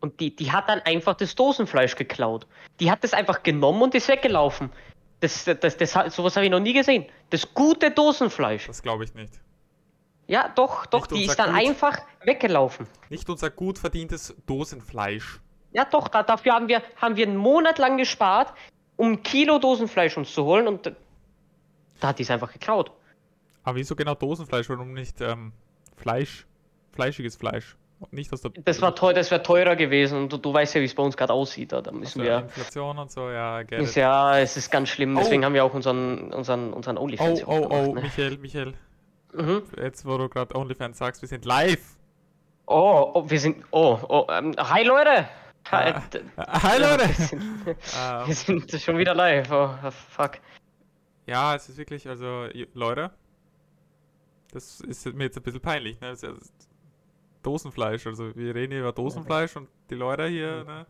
Und die, die hat dann einfach das Dosenfleisch geklaut. Die hat das einfach genommen und ist weggelaufen. Das, das, das, das sowas habe ich noch nie gesehen. Das gute Dosenfleisch. Das glaube ich nicht. Ja, doch, doch, Nicht die ist dann Gut. einfach weggelaufen. Nicht unser gut verdientes Dosenfleisch. Ja, doch, da, dafür haben wir, haben wir einen Monat lang gespart, um ein Kilo Dosenfleisch uns zu holen und da, da hat die es einfach geklaut. Aber wieso genau Dosenfleisch? Warum nicht ähm, Fleisch? Fleischiges Fleisch. Nicht aus der Das war teuer, das wäre teurer gewesen und du, du weißt ja, wie es bei uns gerade aussieht. Da, da müssen der wir. Inflation und so, ja, it. ja, es ist ganz schlimm, deswegen Oh. haben wir auch unseren, unseren, unseren Oh, OnlyFans. oh, oh, gemacht, ne? Michael, Michael. Mhm. Jetzt, wo du gerade OnlyFans sagst, wir sind live. Oh, oh, wir sind. Oh, oh, ähm, hi Leute! Hi, Ah, Hi, Leute! Wir sind, Ähm, wir sind schon wieder live. Oh, fuck. Ja, es ist wirklich, also, Leute, das ist mir jetzt ein bisschen peinlich, ne? Das ja Dosenfleisch, also wir reden hier über Dosenfleisch und die Leute hier, ne?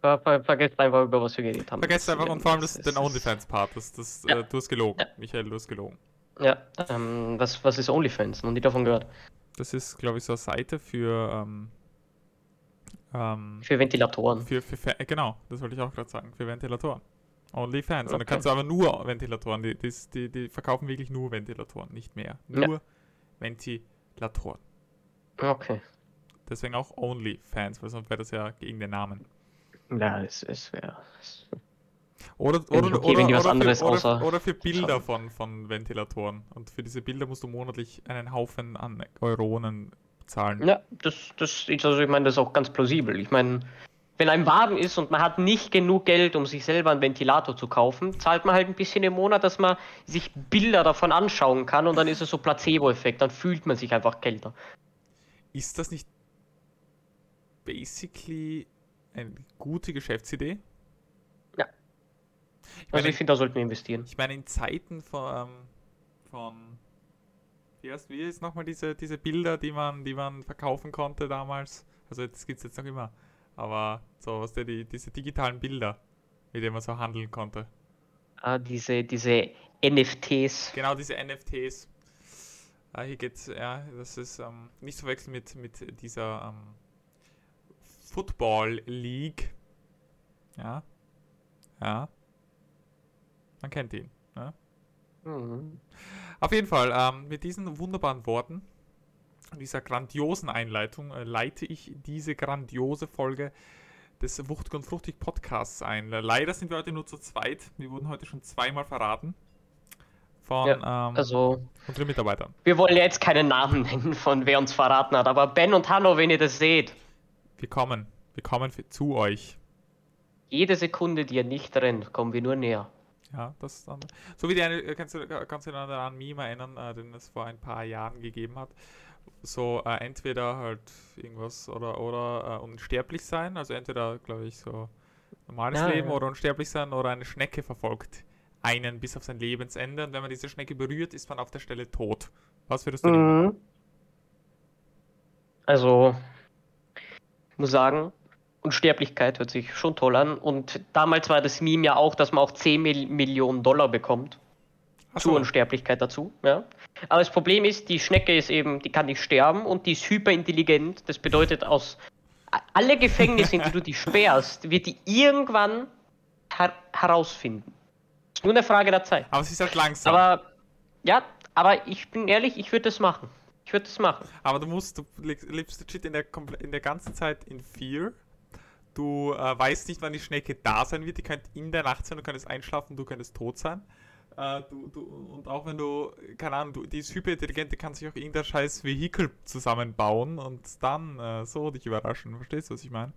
Ver, ver, vergesst einfach, über was wir geredet haben. Vergesst einfach und vor allem das, den OnlyFans-Part, das, das, Ja. äh, du hast gelogen. Ja. Michael, du hast gelogen. Ja, ähm, was, was ist OnlyFans? Noch nie davon gehört. Das ist, glaube ich, so eine Seite für, ähm, ähm, Für Ventilatoren. für, für, Fa- genau, das wollte ich auch gerade sagen, für Ventilatoren. OnlyFans. Und dann Okay. kannst du aber nur Ventilatoren, die, die, die, die verkaufen wirklich nur Ventilatoren, nicht mehr. Ja. Nur Ventilatoren. Okay. Deswegen auch OnlyFans, weil sonst wäre das ja gegen den Namen. Ja, es, es wäre. Oder, oder, okay, oder, oder, anderes für, oder, oder für Bilder von, von Ventilatoren. Und für diese Bilder musst du monatlich einen Haufen an Euronen bezahlen. Ja, das, das ist, also ich meine, das ist auch ganz plausibel. Ich meine, wenn einem warm ist und man hat nicht genug Geld, um sich selber einen Ventilator zu kaufen, zahlt man halt ein bisschen im Monat, dass man sich Bilder davon anschauen kann und dann ist es so Placebo-Effekt, dann fühlt man sich einfach kälter. Ist das nicht basically eine gute Geschäftsidee? Ja. Ich Also meine, ich finde, da sollten wir investieren. ich meine in Zeiten von, von wie heißt, wie ist nochmal diese, diese Bilder, die man, die man verkaufen konnte damals? Also das gibt es jetzt noch immer. Aber so, was der, die, diese digitalen Bilder, mit denen man so handeln konnte. Ah, diese, diese NFTs. Genau, diese NFTs. Ah, hier geht's, ja, das ist ähm, nicht zu verwechseln mit, mit dieser ähm, Football League. Ja. Ja. Man kennt ihn. Ja? Mhm. Auf jeden Fall, ähm, mit diesen wunderbaren Worten, dieser grandiosen Einleitung, äh, leite ich diese grandiose Folge des Wuchtig und Fruchtig Podcasts ein. Leider sind wir heute nur zu zweit. Wir wurden heute schon zweimal verraten von ähm, Also, unseren Mitarbeitern. wir wollen ja jetzt keinen Namen nennen, von wer uns verraten hat, aber Ben und Hanno, wenn ihr das seht, Wir kommen. Wir kommen zu euch. jede Sekunde, die ihr nicht rennt, kommen wir nur näher. Ja, das ist dann. So wie die eine, äh, kannst du, kannst du dich an Meme erinnern, äh, den es vor ein paar Jahren gegeben hat. So äh, entweder halt irgendwas oder oder äh, unsterblich sein, also entweder, glaube ich, so normales Ja, Leben ja. oder unsterblich sein oder eine Schnecke verfolgt einen bis auf sein Lebensende und wenn man diese Schnecke berührt, ist man auf der Stelle tot. Was würdest du? Mhm. Also, ich muss sagen, Unsterblichkeit hört sich schon toll an. Und damals war das Meme ja auch, dass man auch 10 Mil Millionen Dollar bekommt. Ach Zur so, Unsterblichkeit dazu. Ja. Aber das Problem ist, die Schnecke ist eben, die kann nicht sterben und die ist hyperintelligent. Das bedeutet, aus alle Gefängnisse, in die du die sperrst, wird die irgendwann her herausfinden. Ist nur eine Frage der Zeit. aber es ist halt langsam. Aber ja, aber ich bin ehrlich, ich würde das machen. Ich würde das machen. Aber du musst, du lebst legit in der, in der ganzen Zeit in Fear. Du äh, weißt nicht, wann die Schnecke da sein wird. Die könnte in der Nacht sein, du könntest einschlafen, du könntest tot sein. Äh, du, du, und auch wenn du, keine Ahnung, du, die ist hyperintelligent, die kann sich auch irgendein scheiß Vehikel zusammenbauen und dann äh, so dich überraschen. Verstehst du, was ich meine?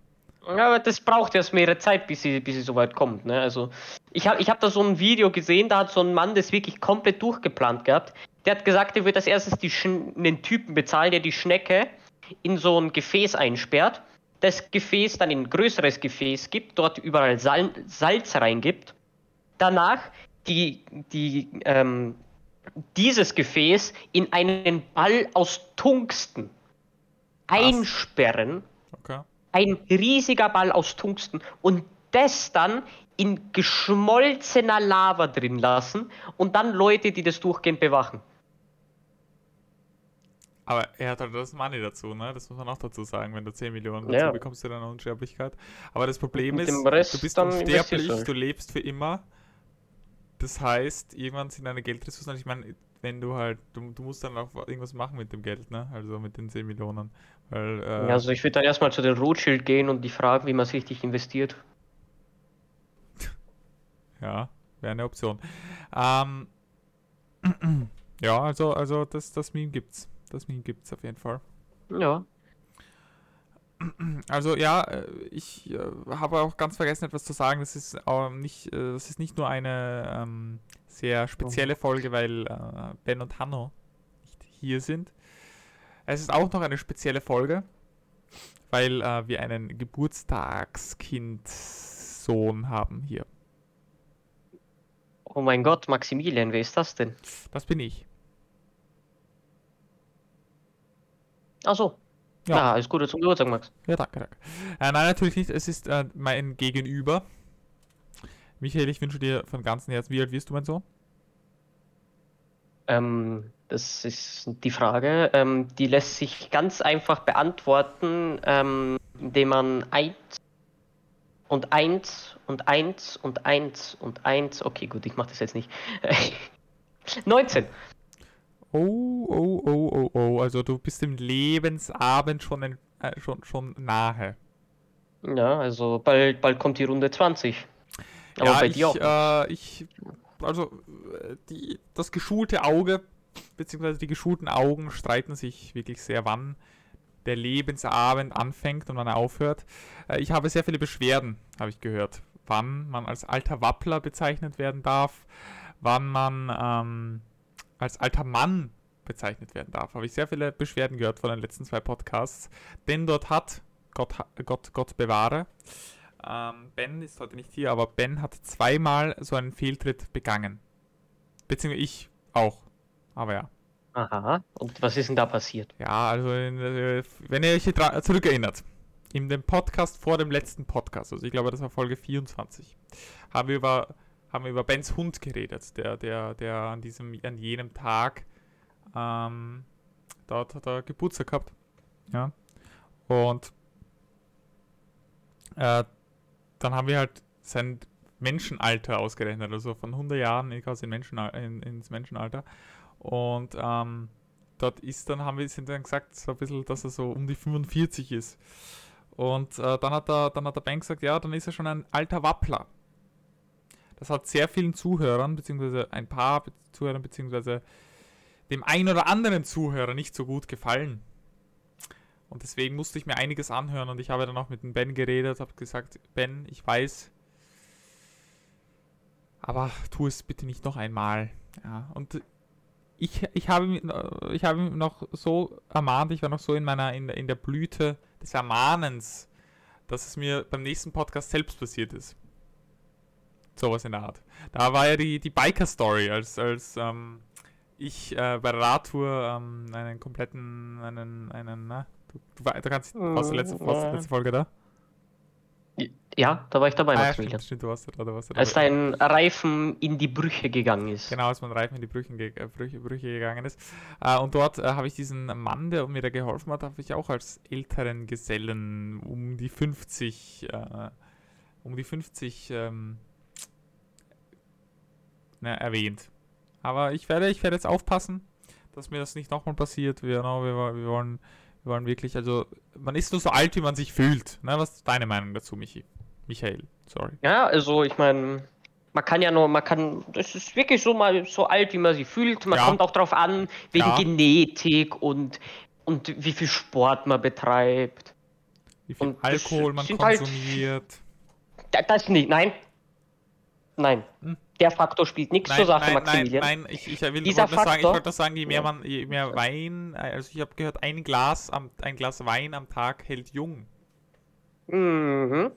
Ja, aber das braucht erst mehrere Zeit, bis sie, bis sie so weit kommt. Ne? Also, ich habe ich hab da so ein Video gesehen, da hat so ein Mann das wirklich komplett durchgeplant gehabt. Der hat gesagt, er wird als erstes die Schn einen Typen bezahlen, der die Schnecke in so ein Gefäß einsperrt, das Gefäß dann in ein größeres Gefäß gibt, dort überall Sal Salz reingibt. Danach die, die, ähm, dieses Gefäß in einen Ball aus Tungsten einsperren Okay. Ein riesiger Ball aus Tungsten und das dann in geschmolzener Lava drin lassen und dann Leute, die das durchgehend bewachen. Aber er hat halt das Money dazu, ne? Das muss man auch dazu sagen. Wenn du 10 Millionen dazu Ja. bekommst, du dann Unsterblichkeit. Aber das Problem ist, du bist unsterblich, du lebst für immer. Das heißt, irgendwann sind deine Geldressourcen, ich meine, wenn du halt, du, du musst dann auch irgendwas machen mit dem Geld, ne? Also mit den 10 Millionen. Weil, äh, Also ich würde dann erstmal zu den Rothschild gehen und die fragen, wie man es richtig investiert. Ja, wäre eine Option. Ähm, ja, also, also das, das Meme gibt's. Das Meme gibt's auf jeden Fall. Ja. Also ja, äh, ich äh, habe auch ganz vergessen etwas zu sagen. Das ist ähm, nicht, äh, das ist nicht nur eine ähm, sehr spezielle Folge, weil äh, Ben und Hanno nicht hier sind. Es ist auch noch eine spezielle Folge, weil äh, wir einen Geburtstagskind-Sohn haben hier. Oh mein Gott, Maximilian, wer ist das denn? Das bin ich. Ach so. Ja. Ja, alles Gute zum Geburtstag, Max. Ja, danke, danke. Äh, nein, natürlich nicht. Es ist äh, mein Gegenüber. Michael, ich wünsche dir von ganzem Herzen, wie alt wirst du, mein Sohn? Ähm, das ist die Frage. Ähm, die lässt sich ganz einfach beantworten, ähm, indem man eins und eins und eins und eins und eins. Okay, gut, ich mache das jetzt nicht. 19. Oh, oh, oh, oh, oh. Also du bist dem Lebensabend schon, ein, äh, schon, schon nahe. Ja, also bald, bald kommt die Runde 20. Aber ja, bei ich, dir auch. Äh, ich, also äh, die, das geschulte Auge, beziehungsweise die geschulten Augen streiten sich wirklich sehr, wann der Lebensabend anfängt und wann er aufhört. Äh, ich habe sehr viele Beschwerden, habe ich gehört, wann man als alter Wappler bezeichnet werden darf, wann man ähm, als alter Mann bezeichnet werden darf. Habe ich sehr viele Beschwerden gehört von den letzten zwei Podcasts, denn dort hat, Gott, Gott, Gott bewahre, ähm, Ben ist heute nicht hier, aber Ben hat zweimal so einen Fehltritt begangen. Beziehungsweise ich auch. Aber ja. Aha. Und was ist denn da passiert? Ja, also äh, wenn ihr euch zurückerinnert, in dem Podcast vor dem letzten Podcast, also ich glaube, das war Folge 24, haben wir über, haben wir über Bens Hund geredet, der, der, der an diesem, an jenem Tag ähm, dort hat er Geburtstag gehabt. Ja. Und äh, dann haben wir halt sein Menschenalter ausgerechnet, also von 100 Jahren quasi in Menschenal in, ins Menschenalter. Und ähm, dort ist dann, haben wir sind dann gesagt, so ein bisschen, dass er so um die 45 ist. Und äh, dann hat der, dann hat der Bank gesagt, ja, dann ist er schon ein alter Wappler. Das hat sehr vielen Zuhörern, beziehungsweise ein paar Zuhörern, beziehungsweise dem ein oder anderen Zuhörer nicht so gut gefallen. Und deswegen musste ich mir einiges anhören und ich habe dann auch mit dem Ben geredet, habe gesagt, Ben, ich weiß, aber tu es bitte nicht noch einmal. Ja, und ich, ich, habe, äh, ich habe noch so ermahnt, ich war noch so in meiner, in, der- in der Blüte des Ermahnens, dass es mir beim nächsten Podcast selbst passiert ist. Sowas in der Art. Da war ja die, die Biker-Story, als, als ähm, ich äh, bei der Radtour ähm, einen kompletten, einen, einen, na, du, du, du kannst, warst du letzte, warst du letzte Folge da? Ja, da war ich dabei, Ah, Maximilian. stimmt, stimmt, du warst da, du warst da. Als dein Reifen in die Brüche gegangen ist. Genau, als mein Reifen in die Brüchen ge äh, Brüche, Brüche gegangen ist. Äh, und dort äh, habe ich diesen Mann, der mir da geholfen hat, habe ich auch als älteren Gesellen um die 50, äh, um die 50 ähm, ne, erwähnt. Aber ich werde, ich werde jetzt aufpassen, dass mir das nicht nochmal passiert. Wir, no, wir, wir, wollen, wir wollen wirklich, also man ist nur so alt, wie man sich fühlt. Ne? Was ist deine Meinung dazu, Michi? Michael, sorry. Ja, also ich meine, man kann ja nur, man kann, das ist wirklich so mal so alt, wie man sie fühlt. Man Ja. kommt auch drauf an, wegen Ja. Genetik und, und wie viel Sport man betreibt. Wie viel Und das Alkohol man halt- konsumiert. Da, das nicht, nein. Nein. Hm. Der Faktor spielt nichts zur Sache, nein, nein, Maximilian. nein, ich, ich will Dieser nur sagen, ich Faktor- wollte nur sagen, je mehr man, je mehr Wein, also ich habe gehört, ein Glas am, ein Glas Wein am Tag hält jung. Mhm.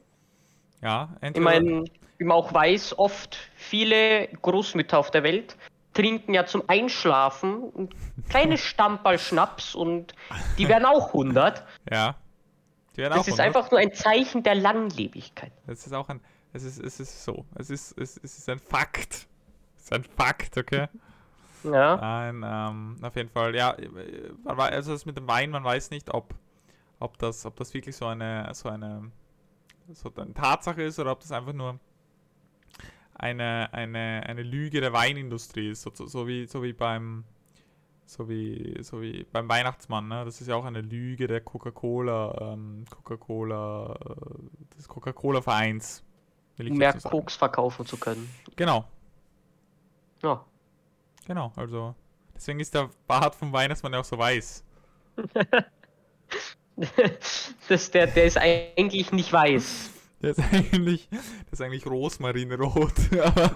Ja, Ich entweder, meine, wie man auch weiß, oft viele Großmütter auf der Welt trinken ja zum Einschlafen ein kleines Stammball Schnaps und die werden auch 100. ja. Die werden Das auch ist 100. einfach nur ein Zeichen der Langlebigkeit. Es ist auch ein, es ist, es ist so, es ist, es, es ist ein Fakt. Es ist ein Fakt, okay? Ja. Nein, ähm, auf jeden Fall. Ja, also das mit dem Wein, man weiß nicht, ob, ob, das, ob das wirklich so eine, so eine, so eine Tatsache ist oder ob das einfach nur eine, eine, eine Lüge der Weinindustrie ist, so, so, so wie, so wie beim so wie, so wie beim Weihnachtsmann, ne? Das ist ja auch eine Lüge der Coca-Cola, ähm, Coca-Cola, äh, des Coca-Cola-Vereins. ich Mehr sagen. Koks verkaufen zu können. Genau, Ja. genau. Also deswegen ist der Bart vom Weihnachtsmann ja auch so weiß. das, der, der ist eigentlich nicht weiß. Der ist eigentlich, der ist eigentlich Rosmarinrot, aber,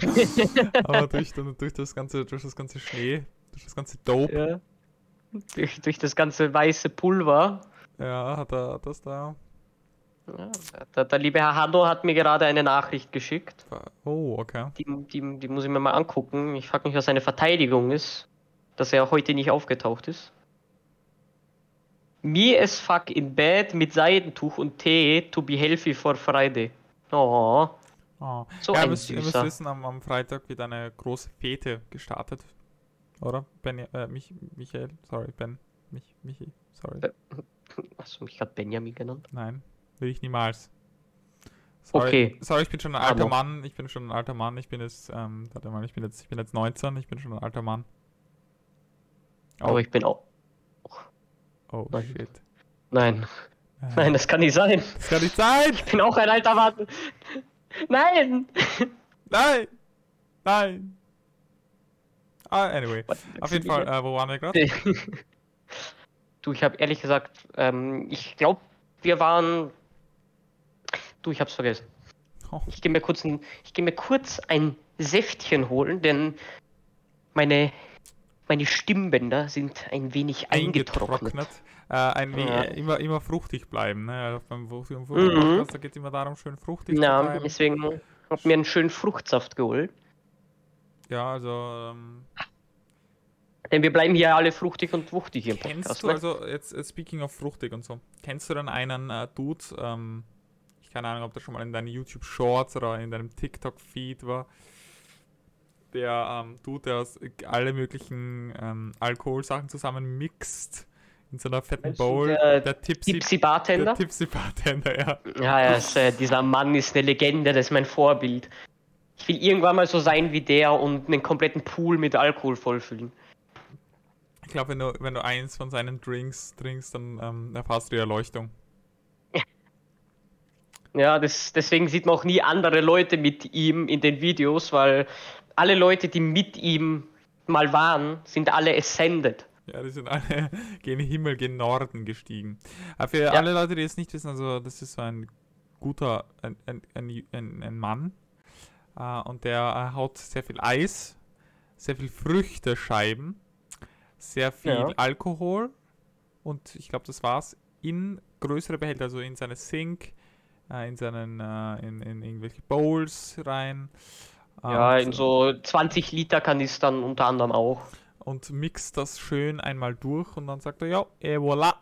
aber durch, durch das ganze, durch das ganze Schnee, durch das ganze Dope, Ja. Durch, durch das ganze weiße Pulver. ja, hat er das da. Ja, der, der liebe Herr Hanno hat mir gerade eine Nachricht geschickt. Oh, okay. Die, die, die muss ich mir mal angucken. Ich frage mich, was seine Verteidigung ist, dass er heute nicht aufgetaucht ist. Me as fuck in bed mit Seidentuch und Tee to be healthy for Friday. Oh, Oh. So ja, ihr ein müsst, ihr müsst wissen, am, am Freitag wird eine große Fete gestartet. Oder? Ben, äh, mich, Michael, sorry, Ben. Mich, Michi, sorry. Hast du mich gerade Benjamin genannt? Nein, will ich niemals. Sorry, Okay. Sorry, ich bin schon ein alter Hallo. Mann. Ich bin schon ein alter Mann. Ich bin jetzt, ähm, warte mal, ich bin jetzt, ich bin jetzt 19. Ich bin schon ein alter Mann. Oh, Aber ich bin auch. Oh Nein. shit. Nein, Äh, nein, das kann nicht sein. Das kann nicht sein! Ich bin auch ein alter Mann. Nein! Nein! Nein! Ah, anyway. Auf jeden Fall, äh, wo waren wir gerade? Du, ich habe ehrlich gesagt, ähm, ich glaube, wir waren. Du, ich hab's vergessen. Oh. Ich gehe mir kurz ein, ich gehe mir kurz ein Säftchen holen, denn meine meine Stimmbänder sind ein wenig eingetrocknet. Äh, ein we- Ja. äh, immer, immer fruchtig bleiben. Ne? Also Beim beim Mhm. Da geht es immer darum, schön fruchtig zu Ja, bleiben. deswegen habe ich mir einen schönen Fruchtsaft geholt. Ja, also ähm, Denn wir bleiben hier alle fruchtig und wuchtig hier im kennst Podcast. du, ne? also jetzt äh, speaking of fruchtig und so, kennst du dann einen äh, Dude, ähm, ich keine Ahnung, ob der schon mal in deinen YouTube Shorts oder in deinem TikTok Feed war, der ähm, Dude, der aus äh, alle möglichen ähm, Alkoholsachen zusammen mixt in so einer fetten Bowl, der der Tipsy, Tipsy der Bartender? Tipsy Bartender, ja. Ja, ja ist, äh, dieser Mann ist eine Legende, das ist mein Vorbild. Ich will irgendwann mal so sein wie der und einen kompletten Pool mit Alkohol vollfüllen. Ich glaube, wenn du, wenn du eins von seinen Drinks trinkst, dann ähm, erfährst du die Erleuchtung. Ja, das, deswegen sieht man auch nie andere Leute mit ihm in den Videos, weil alle Leute, die mit ihm mal waren, sind alle ascended. Ja, die sind alle gen Himmel, gen Norden gestiegen. Aber für Ja. alle Leute, die es nicht wissen, also das ist so ein guter, ein, ein, ein, ein, Mann äh, und der äh, haut sehr viel Eis, sehr viel Früchtescheiben, sehr viel Ja. Alkohol und ich glaube, das war's, in größere Behälter, also in seine Sink, äh, in seinen, äh, in, in irgendwelche Bowls rein. Ja, Und, in so 20 Liter Kanistern unter anderem auch. und mixt das schön einmal durch und dann sagt er, ja, et voilà.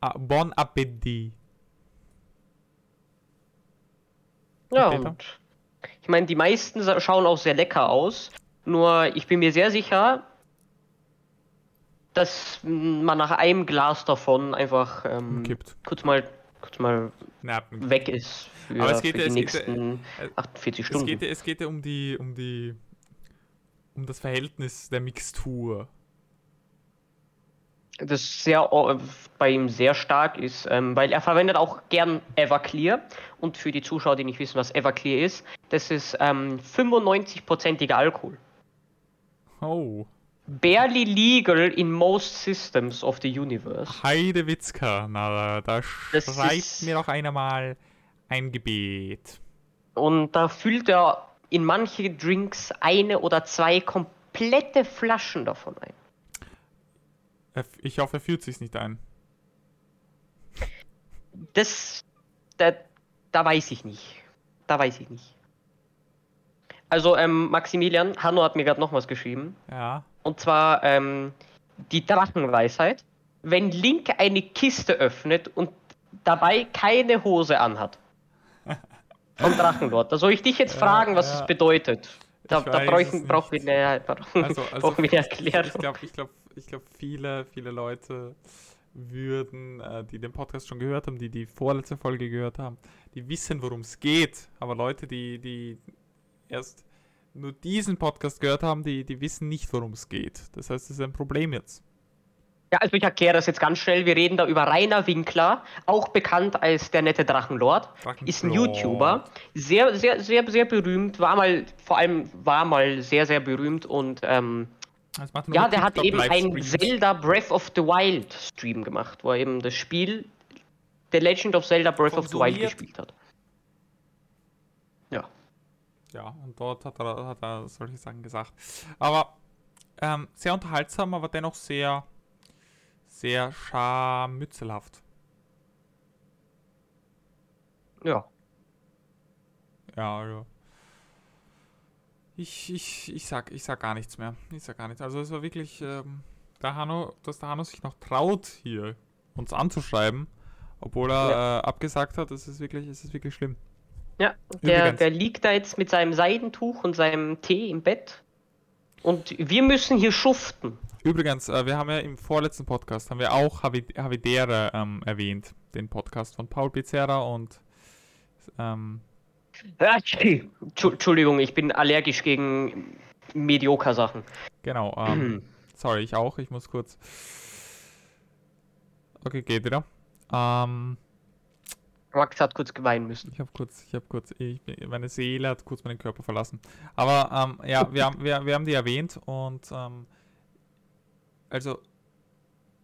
Ah, bon appétit. Ja, Peter? und ich meine, die meisten schauen auch sehr lecker aus. Nur ich bin mir sehr sicher, dass man nach einem Glas davon einfach ähm, kurz mal kurz mal Nerven. weg ist für, Aber es geht für ja- die es geht nächsten äh, 48 Es Stunden. geht, ja- es geht ja um die, um die, um das Verhältnis der Mixtur. das sehr o- bei ihm sehr stark ist, ähm, weil er verwendet auch gern Everclear. Und für die Zuschauer, die nicht wissen, was Everclear ist, das ist ähm, 95%iger Alkohol. Oh, Barely legal in most systems of the universe. Heidewitzka, na, da schreibt mir doch einer mal ein Gebet. Und da füllt er in manche Drinks eine oder zwei komplette Flaschen davon ein. Ich hoffe, er fühlt sich nicht ein. Das, da, da weiß ich nicht. Da weiß ich nicht. Also, ähm, Maximilian, Hanno hat mir gerade noch was geschrieben. Ja. Und zwar ähm, die Drachenweisheit. Wenn Link eine Kiste öffnet und dabei keine Hose anhat. Vom Drachenlord. Da soll ich dich jetzt Ja, fragen, was ja. es bedeutet. Da, Ich da brauchen, brauchen wir eine, brauchen, Also, also brauchen wir eine Erklärung. Ich glaube, ich glaube, ich glaube, viele, viele Leute würden, äh, die den Podcast schon gehört haben, die die vorletzte Folge gehört haben, die wissen, worum es geht. Aber Leute, die, die erst nur diesen Podcast gehört haben, die, die wissen nicht, worum es geht. Das heißt, das ist ein Problem jetzt. Ja, also ich erkläre das jetzt ganz schnell. Wir reden da über Rainer Winkler, auch bekannt als der nette Drachenlord. Ist ein Drachenlord. YouTuber, sehr, sehr, sehr, sehr berühmt, war mal, vor allem war mal sehr, sehr berühmt und ähm, ja, der hat eben einen. Zelda Breath of the Wild Stream gemacht, wo er eben das Spiel The Legend of Zelda Breath of the Wild gespielt hat. Ja. Ja, und dort hat er, hat er solche Sachen gesagt. Aber ähm, sehr unterhaltsam, aber dennoch sehr, sehr scharmützelhaft. Ja. Ja, ja. Ich, ich, ich sag, ich sag gar nichts mehr. Ich sag gar nichts. Also es war wirklich, ähm, der Hanno, dass der Hanno sich noch traut, hier uns anzuschreiben, obwohl er äh, abgesagt hat, das ist wirklich, es ist wirklich schlimm. Ja, der, der liegt da jetzt mit seinem Seidentuch und seinem Tee im Bett. Und wir müssen hier schuften. Übrigens, äh, wir haben ja im vorletzten Podcast, haben wir auch Havi- Havidere ähm, erwähnt, den Podcast von Paul Pizzerra und ähm, Entschuldigung, ich bin allergisch gegen medioker Sachen. genau, ähm, sorry, ich auch, ich muss kurz. Okay, geht wieder. Ähm, Max hat kurz geweinen müssen. Ich habe kurz, ich habe kurz, ich, meine Seele hat kurz meinen Körper verlassen. Aber ähm, ja, wir haben, wir, wir haben die erwähnt und ähm, also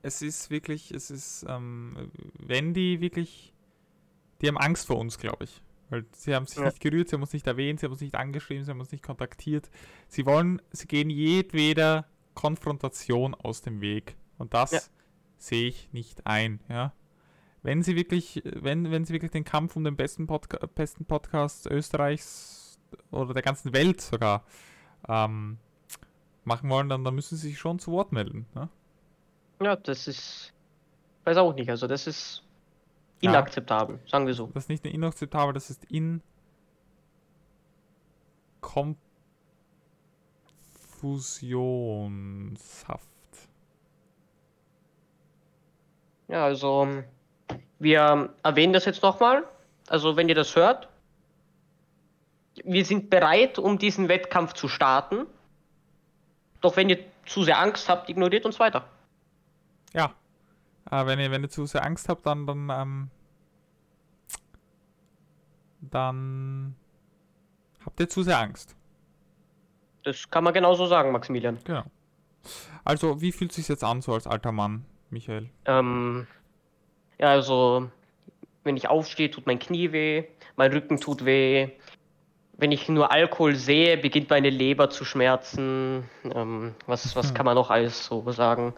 es ist wirklich, es ist, ähm, wenn die wirklich, die haben Angst vor uns, glaube ich. Weil sie haben sich Ja. nicht gerührt, sie haben uns nicht erwähnt, sie haben uns nicht angeschrieben, sie haben uns nicht kontaktiert. Sie wollen, sie gehen jedweder Konfrontation aus dem Weg. Und das Ja. sehe ich nicht ein, ja wenn sie wirklich, wenn, wenn sie wirklich den Kampf um den besten, Podca besten Podcast Österreichs oder der ganzen Welt sogar ähm, machen wollen, dann, dann müssen sie sich schon zu Wort melden. Ne? Ja, das ist. Weiß auch nicht, also das ist Ja. inakzeptabel, sagen wir so. Das ist nicht nur inakzeptabel, das ist in konfusionshaft. Ja, also wir erwähnen das jetzt nochmal. Also wenn ihr das hört, wir sind bereit, um diesen Wettkampf zu starten. Doch wenn ihr zu sehr Angst habt, ignoriert uns weiter. Ja. Äh, wenn, ihr, wenn ihr zu sehr Angst habt, dann, dann, ähm, dann habt ihr zu sehr Angst. Das kann man genauso sagen, Maximilian. Genau. Also, wie fühlt sich jetzt an, so als alter Mann, Michael? Ähm, ja, also, wenn ich aufstehe, tut mein Knie weh, mein Rücken tut weh. Wenn ich nur Alkohol sehe, beginnt meine Leber zu schmerzen. Ähm, was, was kann man noch alles so sagen?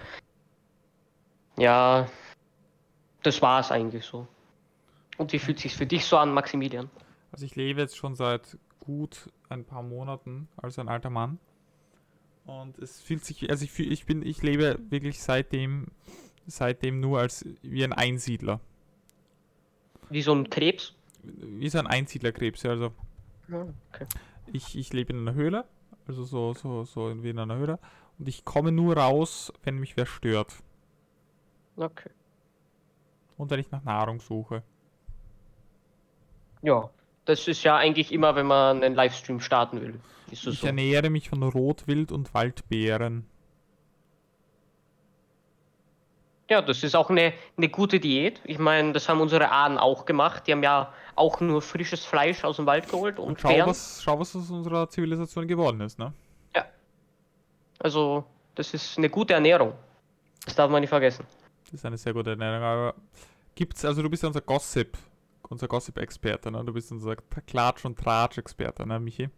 Ja, das war es eigentlich so. Und wie fühlt sich für dich so an, Maximilian? Also, ich lebe jetzt schon seit gut ein paar Monaten als ein alter Mann. Und es fühlt sich, also ich, fühl, ich bin, ich lebe wirklich seitdem, seitdem nur als wie ein Einsiedler. Wie so ein Krebs? Wie so ein Einsiedlerkrebs. ja, Also, Ja, okay. ich, ich lebe in einer Höhle, also so, so, so wie in einer Höhle. Und ich komme nur raus, wenn mich wer stört. Okay. Und wenn ich nach Nahrung suche. Ja, das ist ja eigentlich immer, wenn man einen Livestream starten will. Ich so. ernähre mich von Rotwild und Waldbeeren. Ja, das ist auch eine, eine gute Diät. Ich meine, das haben unsere Ahnen auch gemacht. Die haben ja auch nur frisches Fleisch aus dem Wald geholt und Und schau was, schau, was aus unserer Zivilisation geworden ist, ne? Also, das ist eine gute Ernährung. Das darf man nicht vergessen. Das ist eine sehr gute Ernährung. Aber gibt's, also du bist ja unser Gossip, unser Gossip-Experte, ne? Du bist unser Klatsch- und Tratsch-Experte, ne, Michi?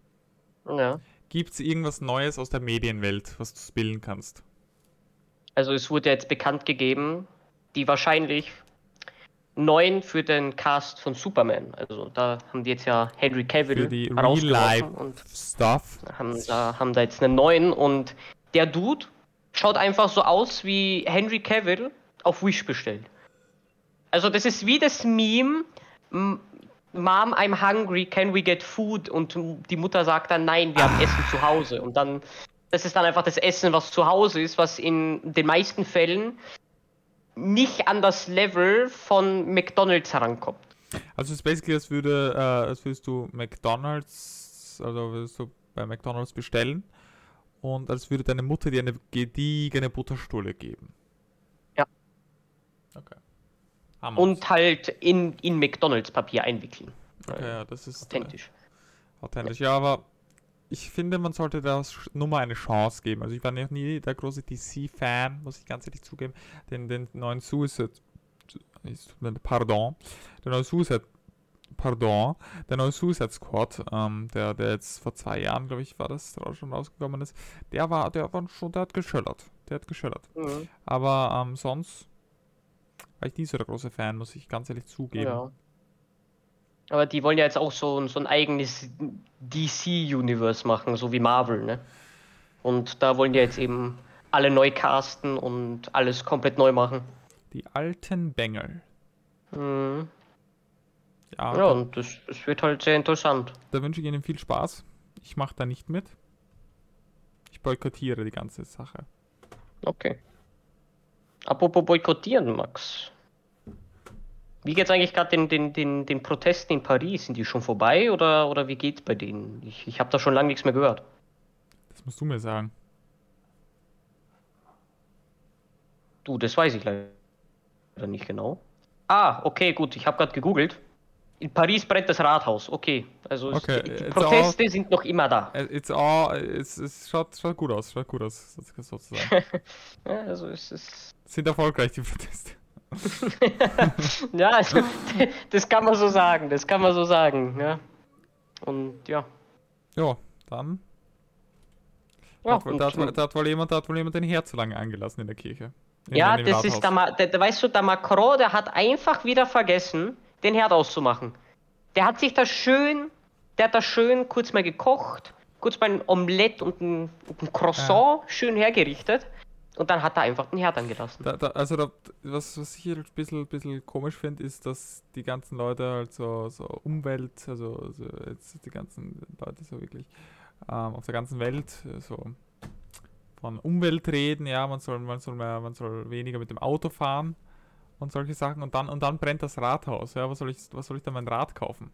Ja. Gibt's irgendwas Neues aus der Medienwelt, was du spillen kannst? Also, es wurde jetzt bekannt gegeben, die wahrscheinlich neuen für den Cast von Superman. Also, da haben die jetzt ja Henry Cavill Für die rausgeworfen Real-Life und Stuff. haben da, haben da jetzt einen neuen und der Dude schaut einfach so aus wie Henry Cavill auf Wish bestellt. Also das ist wie das Meme, Mom, I'm hungry, can we get food? Und die Mutter sagt dann, nein, wir haben Ah. Essen zu Hause. Und dann, das ist dann einfach das Essen, was zu Hause ist, was in den meisten Fällen nicht an das Level von McDonalds herankommt. Also es ist basically, als würde, äh, als würdest du McDonalds, also würdest du bei McDonalds bestellen und als würde deine Mutter dir eine gediegene Butterstulle geben. Ja. Okay. Hammer. Und halt in, in McDonalds-Papier einwickeln. okay, ja, das ist Authentisch. Äh, authentisch. Ja, aber ich finde, man sollte das nur mal eine Chance geben. Also ich war noch nie der große DC-Fan, muss ich ganz ehrlich zugeben. Den, den neuen Suicide, pardon, der neue Suicide, pardon, der neue Suicide Squad, ähm, der, der jetzt vor zwei Jahren, glaube ich, war das schon rausgekommen ist, der war, der war schon, der hat geschöllert. Der hat geschöllert. Mhm. Aber ähm, sonst war ich nie so der große Fan, muss ich ganz ehrlich zugeben. Ja. Aber die wollen ja jetzt auch so, ein- so ein eigenes DC-Universe machen, so wie Marvel, ne? Und da wollen die jetzt eben alle neu casten und alles komplett neu machen. Die alten Bengel. Mhm. Ja, Ja, und das, das wird halt sehr interessant. Da wünsche ich Ihnen viel Spaß. Ich mache da nicht mit. Ich boykottiere die ganze Sache. Okay. Apropos boykottieren, Max. Wie geht's eigentlich gerade den, den, den, den Protesten in Paris? Sind die schon vorbei oder, oder wie geht's bei denen? Ich, ich habe da schon lange nichts mehr gehört. Das musst du mir sagen. Du, das weiß ich leider nicht genau. Ah, okay, gut. Ich habe gerade gegoogelt. In Paris brennt das Rathaus. Okay, also es- Okay, die, it's Proteste sind noch immer da. Äh, It's all, es, es schaut, schaut gut aus, schaut gut aus, so- sozusagen. Ja, also es ist. Sind erfolgreich die Proteste. ja, also, das kann man so sagen. Das kann man so sagen. Ja. Und ja. Ja, dann. ja da, hat, da, hat, da hat wohl jemand, da hat wohl jemand den Herd zu lange angelassen in der Kirche. In- Ja, in das ist der, der, der, weißt du, der Macron, der hat einfach wieder vergessen, den Herd auszumachen. Der hat sich da schön, der hat da schön kurz mal gekocht, kurz mal ein Omelett und ein, und ein Croissant schön hergerichtet und dann hat er einfach den Herd angelassen. Da, da, also da, was, was ich hier ein bisschen, bisschen komisch finde, ist, dass die ganzen Leute halt so, so Umwelt, also so jetzt die ganzen Leute so wirklich ähm, auf der ganzen Welt so von Umwelt reden, ja, man soll, man soll mehr, man soll weniger mit dem Auto fahren und solche Sachen und dann und dann brennt das Rathaus, ja, was soll ich, was soll ich da mein Rad kaufen?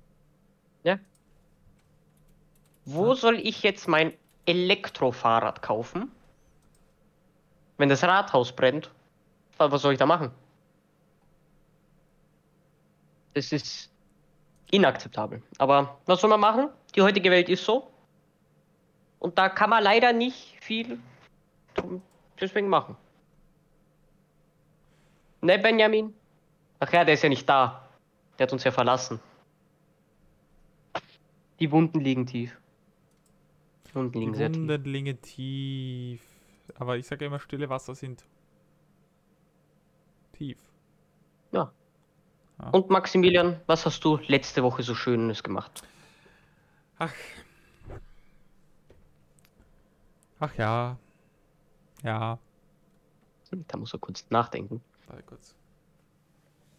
Wo soll ich jetzt mein Elektrofahrrad kaufen? Wenn das Rathaus brennt, wa- was soll ich da machen? Das ist inakzeptabel. Aber was soll man machen? Die heutige Welt ist so. Und da kann man leider nicht viel deswegen machen. Ne, Benjamin? Ach ja, der ist ja nicht da. Der hat uns ja verlassen. Die Wunden liegen tief. Die Wunden liegen Die sehr tief. Wunden liegen tief. Aber ich sage immer, stille Wasser sind tief. Ja. Ja. Und Maximilian, was hast du letzte Woche so Schönes gemacht? Ach. Ach ja. Ja. Hm, Da muss er kurz nachdenken. Warte kurz.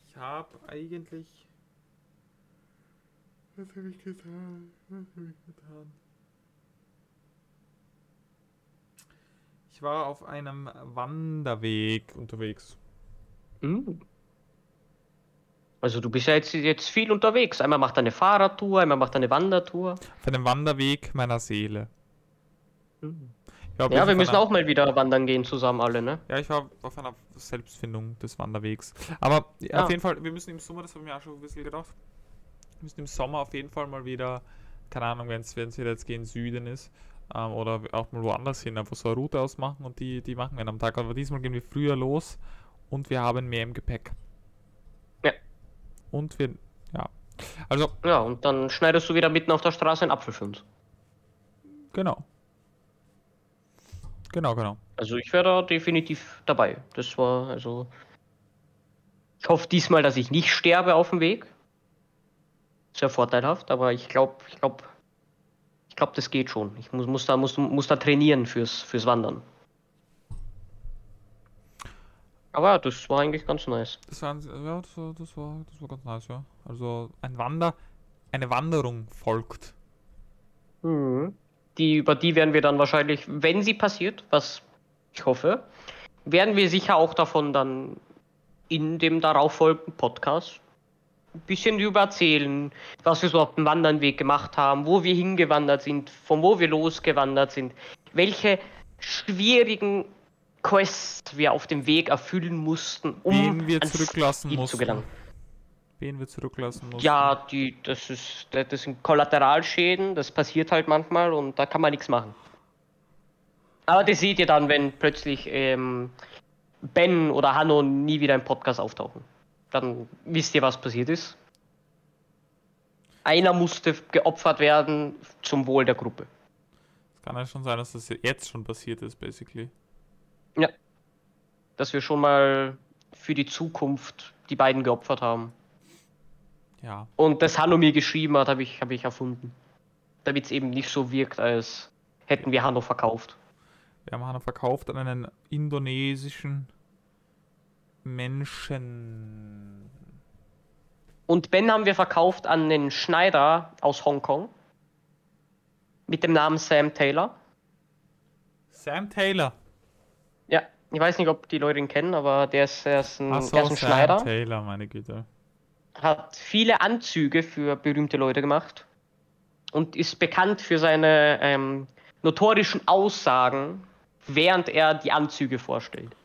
Ich habe eigentlich. Was habe ich getan? Was habe ich getan? Ich war auf einem Wanderweg unterwegs. Hm. Also du bist ja jetzt, jetzt viel unterwegs. Einmal macht er eine Fahrradtour, einmal macht er eine Wandertour. Auf einem Wanderweg meiner Seele. Hm. Ich war Ja, wir müssen einer- auch mal wieder wandern gehen zusammen alle, ne? Ja, ich war auf einer Selbstfindung des Wanderwegs. Aber Ja. auf jeden Fall, wir müssen im Sommer, das habe ich mir auch schon ein bisschen gedacht, wir müssen im Sommer auf jeden Fall mal wieder, keine Ahnung, wenn es wieder jetzt gegen Süden ist, ähm, oder auch mal woanders hin, einfach so eine Route ausmachen und die, die machen wir am Tag. Aber diesmal gehen wir früher los und wir haben mehr im Gepäck. Ja. Und wir, ja. Also, Ja, und dann schneidest du wieder mitten auf der Straße einen Apfel für uns. genau. Genau, genau. Also ich wäre da definitiv dabei. Das war also. Ich hoffe diesmal, dass ich nicht sterbe auf dem Weg. Sehr vorteilhaft, aber ich glaube, ich glaube, glaube, das geht schon. Ich muss, muss da, muss, muss da trainieren fürs, fürs Wandern. Aber ja, das war eigentlich ganz nice. Das war, ja, das war, das war, das war ganz nice, ja. Also ein Wander, eine Wanderung folgt. Mhm. Die, über die werden wir dann wahrscheinlich, wenn sie passiert, was ich hoffe, werden wir sicher auch davon dann in dem darauffolgenden Podcast ein bisschen über erzählen, was wir so auf dem Wandernweg gemacht haben, wo wir hingewandert sind, von wo wir losgewandert sind, welche schwierigen Quests wir auf dem Weg erfüllen mussten, um Wen wir zurücklassen Ziel zu mussten. gelangen. Wen wir zurücklassen mussten. Ja, die, das ist, das sind Kollateralschäden, das passiert halt manchmal und da kann man nichts machen. Aber das seht ihr dann, wenn plötzlich ähm, Ben oder Hanno nie wieder im Podcast auftauchen. Dann wisst ihr, was passiert ist. Einer musste geopfert werden zum Wohl der Gruppe. Es kann ja schon sein, dass das jetzt schon passiert ist, basically. Ja. Dass wir schon mal für die Zukunft die beiden geopfert haben. Ja. Und das Hanno mir geschrieben hat, habe ich, hab ich erfunden. Damit es eben nicht so wirkt, als hätten wir Hanno verkauft. Wir haben Hanna verkauft an einen indonesischen Menschen. Und Ben haben wir verkauft an den Schneider aus Hongkong. Mit dem Namen Sam Taylor. Sam Taylor. Ja, ich weiß nicht, ob die Leute ihn kennen, aber der ist, der ist ein, Ach der so, ist ein Sam Schneider. Taylor, meine Güte. Hat viele Anzüge für berühmte Leute gemacht. Und ist bekannt für seine ähm, notorischen Aussagen, während er die Anzüge vorstellt.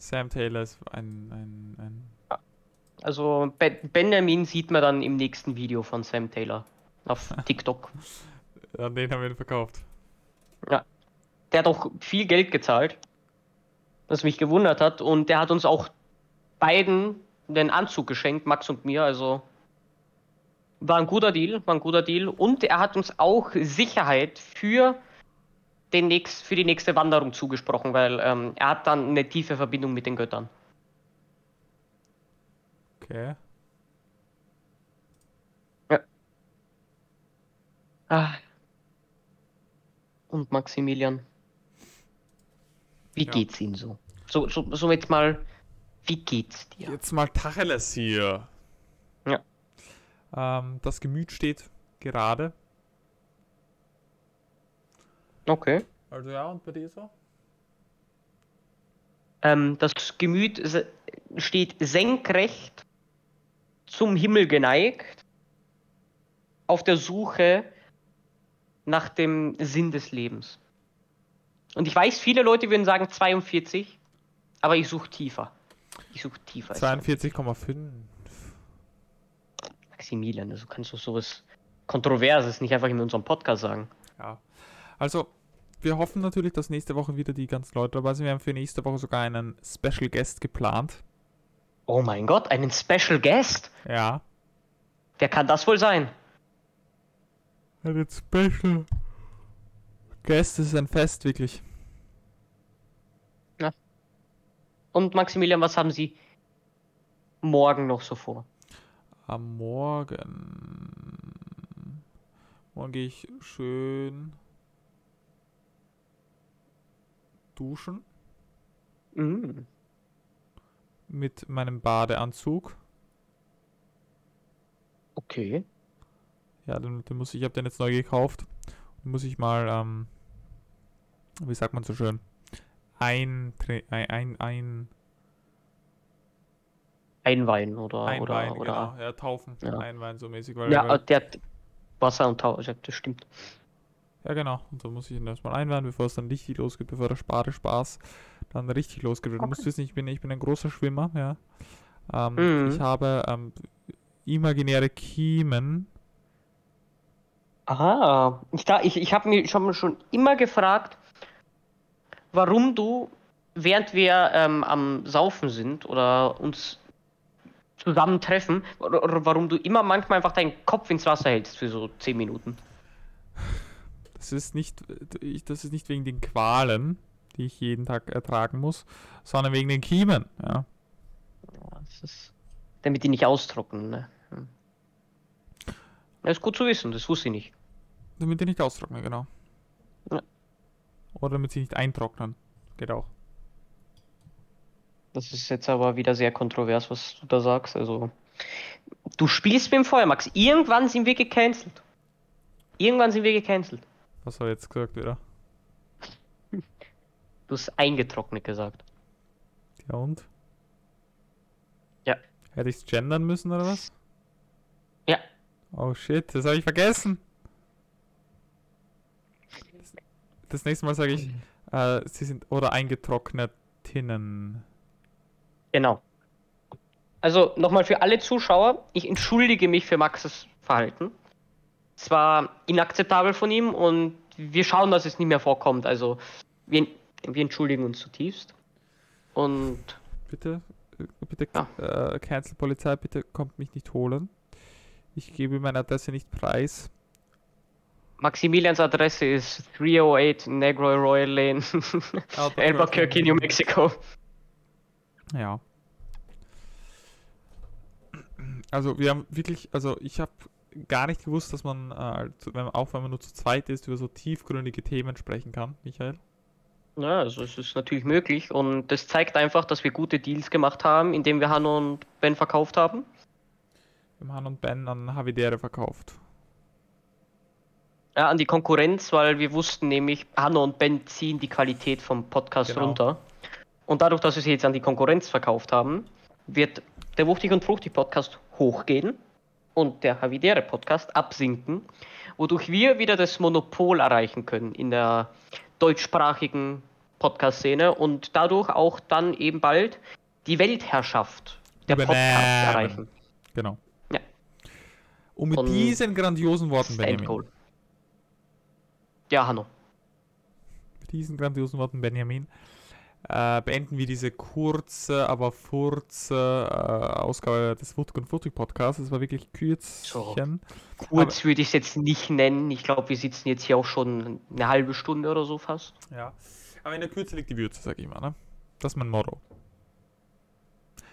Sam Taylor ist ein, ein, ein Also Be Benjamin sieht man dann im nächsten Video von Sam Taylor auf TikTok. an den haben wir ihn verkauft. Ja. Der hat auch viel Geld gezahlt, was mich gewundert hat. Und der hat uns auch beiden den Anzug geschenkt, Max und mir. Also war ein guter Deal, war ein guter Deal. Und er hat uns auch Sicherheit für, den nächst, für die nächste Wanderung zugesprochen, weil ähm, er hat dann eine tiefe Verbindung mit den Göttern. Okay. Ah. Und Maximilian. Wie Ja. geht's ihm so? So, so, so jetzt mal, wie geht's dir? Jetzt mal Tacheles hier. Ja. Ähm, das Gemüt steht gerade. Okay. Also ja, und bei dir so? Ähm, das Gemüt steht senkrecht zum Himmel geneigt, auf der Suche nach dem Sinn des Lebens. Und ich weiß, viele Leute würden sagen 42, aber ich suche tiefer. Ich suche tiefer. 42,5. Maximilian, also kannst du sowas Kontroverses nicht einfach in unserem Podcast sagen. Ja. Also, wir hoffen natürlich, dass nächste Woche wieder die ganzen Leute dabei sind. Wir haben für nächste Woche sogar einen Special Guest geplant. Oh mein Gott, einen Special Guest? Ja. Wer kann das wohl sein? Einen Special Guest ist ein Fest, wirklich. Und Maximilian, was haben Sie morgen noch so vor? Am Morgen. Morgen gehe ich schön duschen Mm. mit meinem Badeanzug. Okay. Ja, den, den muss ich, ich habe den jetzt neu gekauft. Den muss ich mal, ähm, wie sagt man so schön, ein, ein, ein, ein Einweihen oder einweihen, oder, oder genau, ja, taufen, Ja. einweihen so mäßig, weil, ja, weil, der hat Wasser und Tau, ja, das stimmt. Ja genau, und dann muss ich ihn erstmal einweihen, bevor es dann richtig losgeht, bevor der Badespaß dann richtig losgeht. Du Okay. musst wissen, ich bin, ich bin ein großer Schwimmer, ja. Ähm, Mhm. Ich habe ähm, imaginäre Kiemen, Aha, ich, da, ich, ich habe mir schon, schon immer gefragt, warum du, während wir ähm, am Saufen sind oder uns zusammentreffen, oder, oder warum du immer manchmal einfach deinen Kopf ins Wasser hältst für so 10 Minuten. Das ist nicht, ich, das ist nicht wegen den Qualen, die ich jeden Tag ertragen muss, sondern wegen den Kiemen. Ja. Das ist, damit die nicht austrocknen. Ne? Hm. Ja, ist gut zu wissen, das wusste ich nicht. Damit die nicht austrocknen, genau. Ja. Oder damit sie nicht eintrocknen. Geht auch. Das ist jetzt aber wieder sehr kontrovers, was du da sagst. Also, du spielst mit dem Feuer, Max. Irgendwann sind wir gecancelt. Irgendwann sind wir gecancelt. Was habe ich jetzt gesagt wieder? Du hast eingetrocknet gesagt. Ja und? Ja. Hätte ich es gendern müssen oder was? Ja. Oh shit, das habe ich vergessen. Das, das nächste Mal sage ich, äh, sie sind oder eingetrocknetinnen. Genau. Also nochmal für alle Zuschauer, ich entschuldige mich für Maxes Verhalten. Es war inakzeptabel von ihm und wir schauen, dass es nicht mehr vorkommt. Also wir, wir entschuldigen uns zutiefst. Und Bitte, äh, bitte, Ja. äh, Cancel Polizei, bitte kommt mich nicht holen. Ich gebe meine Adresse nicht preis. Maximilians Adresse ist 308 Negro Royal Lane, Albuquerque, New Mexico. Ja. Also wir haben wirklich, also ich habe gar nicht gewusst, dass man, äh, auch wenn man nur zu zweit ist, über so tiefgründige Themen sprechen kann, Michael. Ja, also es ist natürlich möglich und das zeigt einfach, dass wir gute Deals gemacht haben, indem wir Hanno und Ben verkauft haben. Wir haben Han und Ben an Havidere verkauft. Ja, an die Konkurrenz, weil wir wussten nämlich, Hanno und Ben ziehen die Qualität vom Podcast Genau. runter. Und dadurch, dass wir sie jetzt an die Konkurrenz verkauft haben, wird der Wuchtig und Fruchtig Podcast hochgehen und der Havidere Podcast absinken, wodurch wir wieder das Monopol erreichen können in der deutschsprachigen Podcast-Szene und dadurch auch dann eben bald die Weltherrschaft der Podcasts erreichen. Genau. Ja. Und mit Und diesen grandiosen Worten, der Benjamin, Endgoal. Ja, Hanno. mit diesen grandiosen Worten, Benjamin, äh, beenden wir diese kurze, aber furze äh, Ausgabe des Wutig und Fruchtig Podcasts. Es war wirklich Kürzchen. Kurz würde ich es jetzt nicht nennen. Ich glaube, wir sitzen jetzt hier auch schon eine halbe Stunde oder so fast. Ja. Aber in der Kürze liegt die Würze, sag ich mal. Ne? Das ist mein Motto.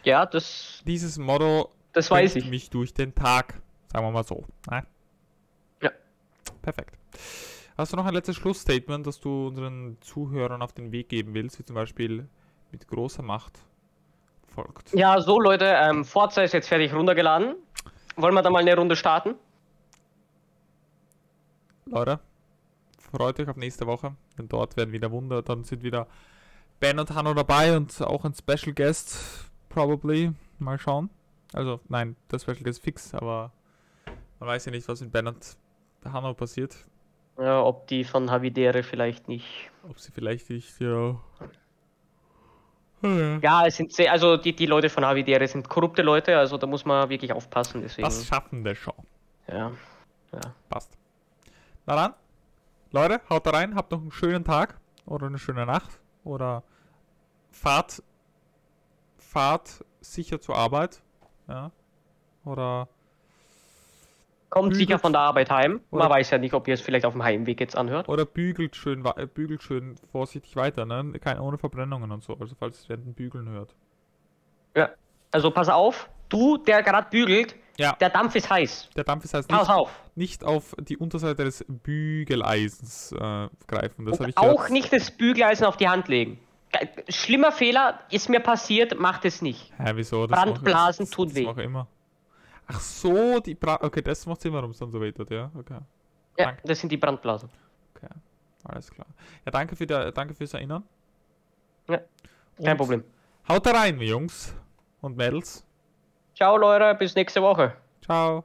Ja, das, Dieses Motto das weiß ich. mich durch den Tag. Sagen wir mal so. Ne? Ja. Perfekt. Hast du noch ein letztes Schlussstatement, das du unseren Zuhörern auf den Weg geben willst, wie zum Beispiel mit großer Macht folgt? Ja, so Leute, ähm, Forza ist jetzt fertig runtergeladen. Wollen wir da mal eine Runde starten? Leute, freut euch auf nächste Woche, denn dort werden wieder Wunder. Dann sind wieder Ben und Hanno dabei und auch ein Special Guest, probably. Mal schauen. Also, nein, der Special Guest fix, aber man weiß ja nicht, was mit Ben und Hanno passiert. Ja, ob die von Havidere vielleicht nicht. Ob sie vielleicht nicht, ja. Ja. Ja, es sind sehr, also die, die Leute von Havidere sind korrupte Leute, also da muss man wirklich aufpassen. Deswegen. Das schaffen wir schon. Ja. ja. Passt. Na dann, Leute, haut da rein, habt noch einen schönen Tag oder eine schöne Nacht oder fahrt, fahrt sicher zur Arbeit. Ja. Oder Kommt Bügel- sicher von der Arbeit heim. Man weiß ja nicht, ob ihr es vielleicht auf dem Heimweg jetzt anhört. Oder bügelt schön, bügelt schön vorsichtig weiter, ne? Keine ohne Verbrennungen und so. Also falls es während dem Bügeln hört. Ja. Also pass auf, du, der gerade bügelt, Ja. der Dampf ist heiß. Der Dampf ist heißt Pass nicht, auf. nicht auf die Unterseite des Bügeleisens äh, greifen. Das Und ich auch gehört. nicht das Bügeleisen auf die Hand legen. Ge- Schlimmer Fehler ist mir passiert, macht es nicht. Hä, wieso? Das Brandblasen mache- das, tut das weh. mache immer. Ach so, die Bra Okay, das macht Sinn, warum es dann so weh tut, ja? Okay. Ja, Danke. das sind die Brandblasen. Okay, alles klar. Ja, danke, für der, danke fürs Erinnern. Ja, Kein Und Problem. Haut da rein, Jungs und Mädels. Ciao Leute, bis nächste Woche. Ciao.